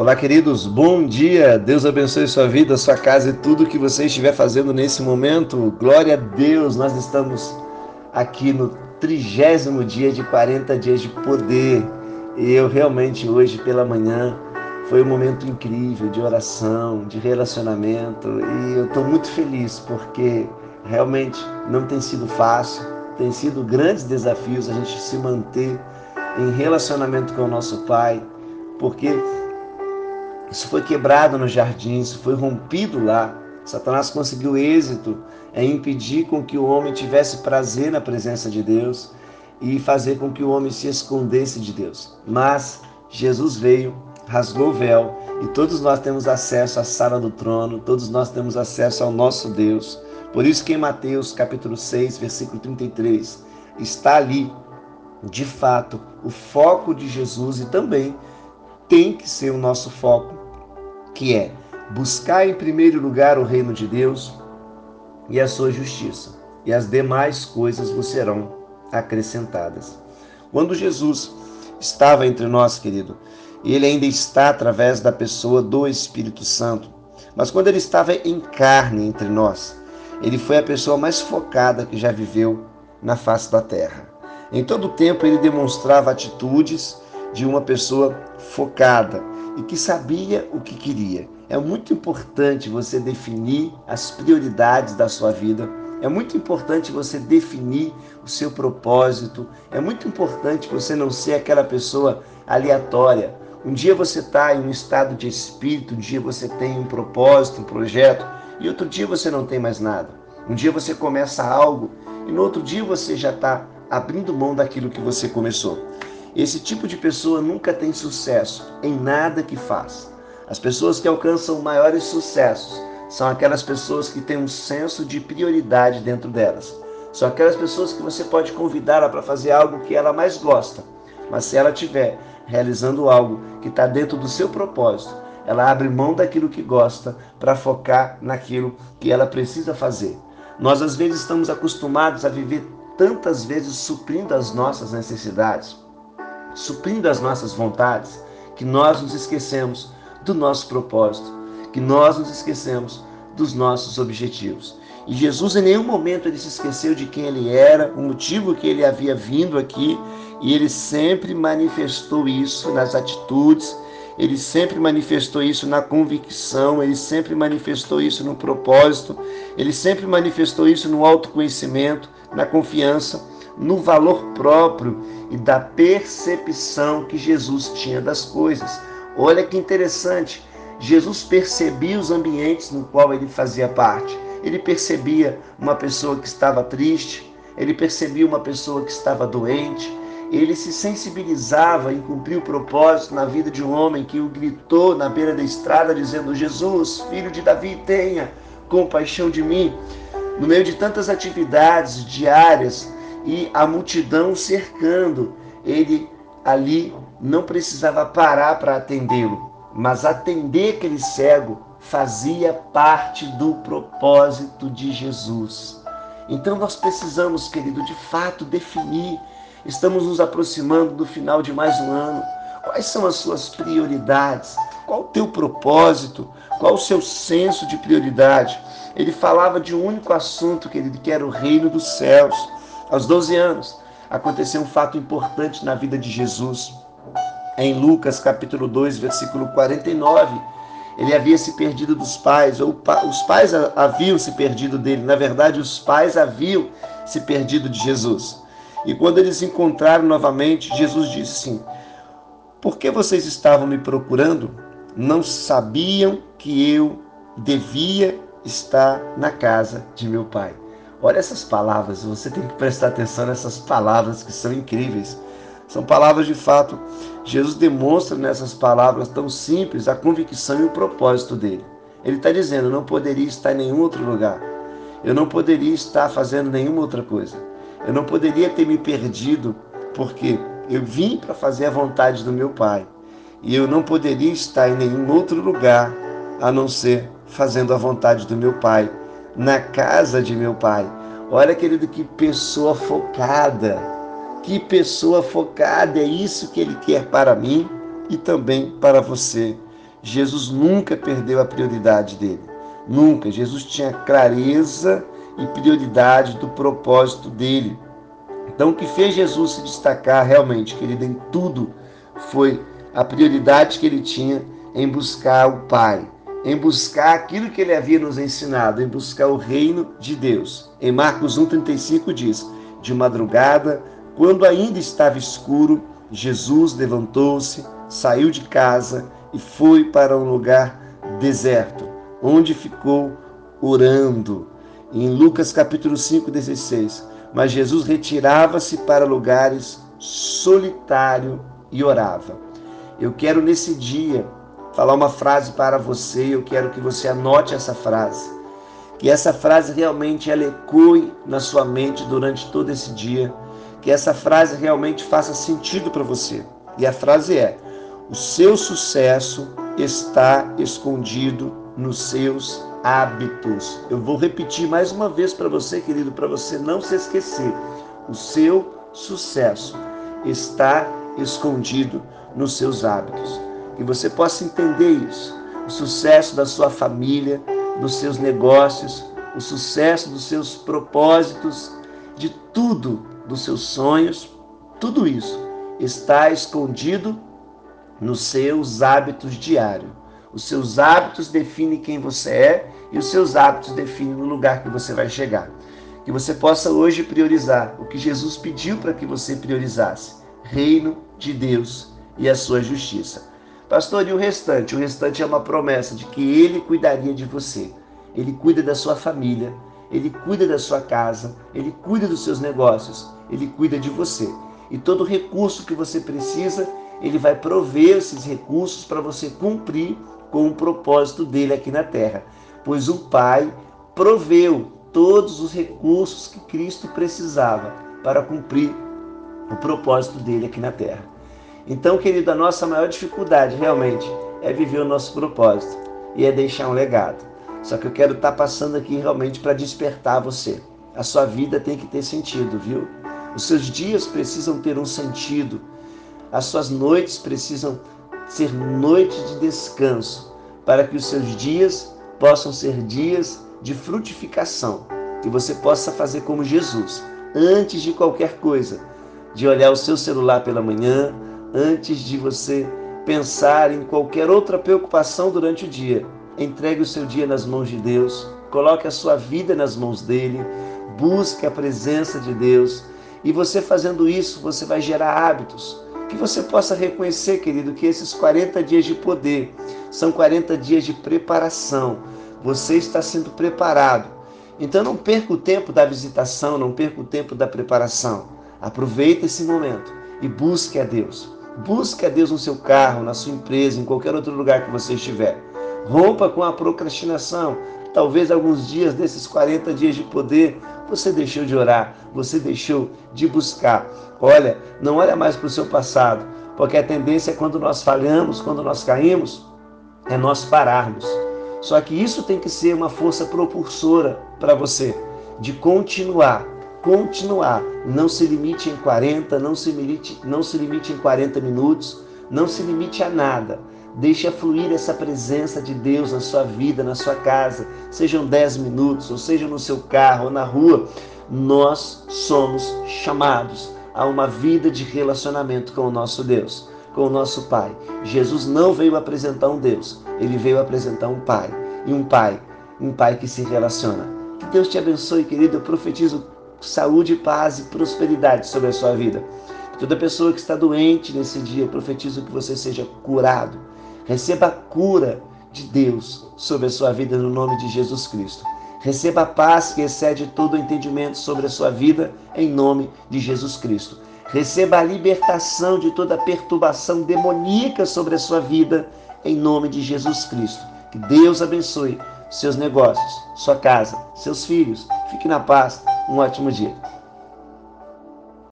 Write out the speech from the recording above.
Olá, queridos, bom dia. Deus abençoe sua vida, sua casa e tudo que você estiver fazendo nesse momento. Glória a Deus, nós estamos aqui no trigésimo dia de 40 dias de poder. E eu realmente hoje pela manhã foi um momento incrível de oração, de relacionamento e eu estou muito feliz porque realmente não tem sido fácil, tem sido grandes desafios a gente se manter em relacionamento com o nosso Pai, porque isso foi quebrado no jardim, isso foi rompido lá. Satanás conseguiu êxito em impedir com que o homem tivesse prazer na presença de Deus e fazer com que o homem se escondesse de Deus. Mas Jesus veio, rasgou o véu e todos nós temos acesso à sala do trono, todos nós temos acesso ao nosso Deus. Por isso que em Mateus capítulo 6, versículo 33, está ali, de fato, o foco de Jesus e também tem que ser o nosso foco que é buscar em primeiro lugar o reino de Deus e a sua justiça, e as demais coisas vos serão acrescentadas. Quando Jesus estava entre nós, querido, ele ainda está através da pessoa do Espírito Santo, mas quando ele estava em carne entre nós, ele foi a pessoa mais focada que já viveu na face da terra. Em todo o tempo ele demonstrava atitudes de uma pessoa focada, e que sabia o que queria. É muito importante você definir as prioridades da sua vida. É muito importante você definir o seu propósito. É muito importante você não ser aquela pessoa aleatória. Um dia você está em um estado de espírito, um dia você tem um propósito, um projeto, e outro dia você não tem mais nada. Um dia você começa algo e no outro dia você já está abrindo mão daquilo que você começou. Esse tipo de pessoa nunca tem sucesso em nada que faz. As pessoas que alcançam maiores sucessos são aquelas pessoas que têm um senso de prioridade dentro delas. São aquelas pessoas que você pode convidar para fazer algo que ela mais gosta, mas se ela estiver realizando algo que está dentro do seu propósito, ela abre mão daquilo que gosta para focar naquilo que ela precisa fazer. Nós às vezes estamos acostumados a viver tantas vezes suprindo as nossas necessidades suprindo as nossas vontades, que nós nos esquecemos do nosso propósito, que nós nos esquecemos dos nossos objetivos. E Jesus em nenhum momento ele se esqueceu de quem ele era, o motivo que ele havia vindo aqui, e ele sempre manifestou isso nas atitudes, ele sempre manifestou isso na convicção, ele sempre manifestou isso no propósito, ele sempre manifestou isso no autoconhecimento, na confiança no valor próprio e da percepção que Jesus tinha das coisas. Olha que interessante, Jesus percebia os ambientes no qual ele fazia parte. Ele percebia uma pessoa que estava triste, ele percebia uma pessoa que estava doente, ele se sensibilizava em cumprir o propósito na vida de um homem que o gritou na beira da estrada dizendo: Jesus, filho de Davi, tenha compaixão de mim. No meio de tantas atividades diárias, e a multidão cercando. Ele ali não precisava parar para atendê-lo, mas atender aquele cego fazia parte do propósito de Jesus. Então nós precisamos, querido, de fato definir. Estamos nos aproximando do final de mais um ano. Quais são as suas prioridades? Qual o teu propósito? Qual o seu senso de prioridade? Ele falava de um único assunto, querido, que era o reino dos céus. Aos 12 anos, aconteceu um fato importante na vida de Jesus. Em Lucas capítulo 2, versículo 49, ele havia se perdido dos pais, ou os pais haviam se perdido dele. Na verdade, os pais haviam se perdido de Jesus. E quando eles encontraram novamente, Jesus disse assim: Por que vocês estavam me procurando? Não sabiam que eu devia estar na casa de meu pai. Olha essas palavras, você tem que prestar atenção nessas palavras que são incríveis. São palavras de fato. Jesus demonstra nessas palavras tão simples a convicção e o propósito dele. Ele está dizendo: eu não poderia estar em nenhum outro lugar. Eu não poderia estar fazendo nenhuma outra coisa. Eu não poderia ter me perdido, porque eu vim para fazer a vontade do meu Pai. E eu não poderia estar em nenhum outro lugar a não ser fazendo a vontade do meu Pai na casa de meu pai. Olha, querido, que pessoa focada. Que pessoa focada. É isso que ele quer para mim e também para você. Jesus nunca perdeu a prioridade dele. Nunca. Jesus tinha clareza e prioridade do propósito dele. Então, o que fez Jesus se destacar realmente, querido, em tudo, foi a prioridade que ele tinha em buscar o Pai, em buscar aquilo que ele havia nos ensinado, em buscar o reino de Deus. Em Marcos 1,35 diz: De madrugada, quando ainda estava escuro, Jesus levantou-se, saiu de casa e foi para um lugar deserto, onde ficou orando. Em Lucas capítulo 5, 16. Mas Jesus retirava-se para lugares solitário e orava. Eu quero nesse dia falar uma frase para você, eu quero que você anote essa frase. Que essa frase realmente ela ecoe na sua mente durante todo esse dia, que essa frase realmente faça sentido para você. E a frase é: o seu sucesso está escondido nos seus hábitos. Eu vou repetir mais uma vez para você, querido, para você não se esquecer. O seu sucesso está escondido nos seus hábitos que você possa entender isso. O sucesso da sua família, dos seus negócios, o sucesso dos seus propósitos, de tudo, dos seus sonhos, tudo isso está escondido nos seus hábitos diários. Os seus hábitos definem quem você é e os seus hábitos definem o lugar que você vai chegar. Que você possa hoje priorizar o que Jesus pediu para que você priorizasse: reino de Deus e a sua justiça. Pastor, e o restante? O restante é uma promessa de que Ele cuidaria de você. Ele cuida da sua família, Ele cuida da sua casa, Ele cuida dos seus negócios, Ele cuida de você. E todo recurso que você precisa, Ele vai prover esses recursos para você cumprir com o propósito dele aqui na terra. Pois o Pai proveu todos os recursos que Cristo precisava para cumprir o propósito dele aqui na terra. Então, querido, a nossa maior dificuldade realmente é viver o nosso propósito e é deixar um legado. Só que eu quero estar passando aqui realmente para despertar você. A sua vida tem que ter sentido, viu? Os seus dias precisam ter um sentido. As suas noites precisam ser noites de descanso, para que os seus dias possam ser dias de frutificação. Que você possa fazer como Jesus, antes de qualquer coisa, de olhar o seu celular pela manhã, antes de você pensar em qualquer outra preocupação durante o dia. Entregue o seu dia nas mãos de Deus, coloque a sua vida nas mãos dele, busque a presença de Deus. E você fazendo isso, você vai gerar hábitos. Que você possa reconhecer, querido, que esses 40 dias de poder são 40 dias de preparação. Você está sendo preparado. Então não perca o tempo da visitação, não perca o tempo da preparação. Aproveite esse momento e busque a Deus. Busque a Deus no seu carro, na sua empresa, em qualquer outro lugar que você estiver. Rompa com a procrastinação. Talvez alguns dias desses 40 dias de poder você deixou de orar, você deixou de buscar. Olha, não olha mais para o seu passado, porque a tendência é quando nós falhamos, quando nós caímos, é nós pararmos. Só que isso tem que ser uma força propulsora para você, de continuar, continuar. Não se limite em 40, não se limite, não se limite em 40 minutos, não se limite a nada. Deixe fluir essa presença de Deus na sua vida, na sua casa, sejam 10 minutos, ou seja no seu carro ou na rua. Nós somos chamados a uma vida de relacionamento com o nosso Deus, com o nosso Pai. Jesus não veio apresentar um Deus, ele veio apresentar um Pai. E um Pai, um Pai que se relaciona. Que Deus te abençoe, querido. Eu profetizo saúde, paz e prosperidade sobre a sua vida. Toda pessoa que está doente nesse dia, eu profetizo que você seja curado. Receba a cura de Deus sobre a sua vida no nome de Jesus Cristo. Receba a paz que excede todo o entendimento sobre a sua vida em nome de Jesus Cristo. Receba a libertação de toda perturbação demoníaca sobre a sua vida em nome de Jesus Cristo. Que Deus abençoe seus negócios, sua casa, seus filhos. Fique na paz um ótimo dia.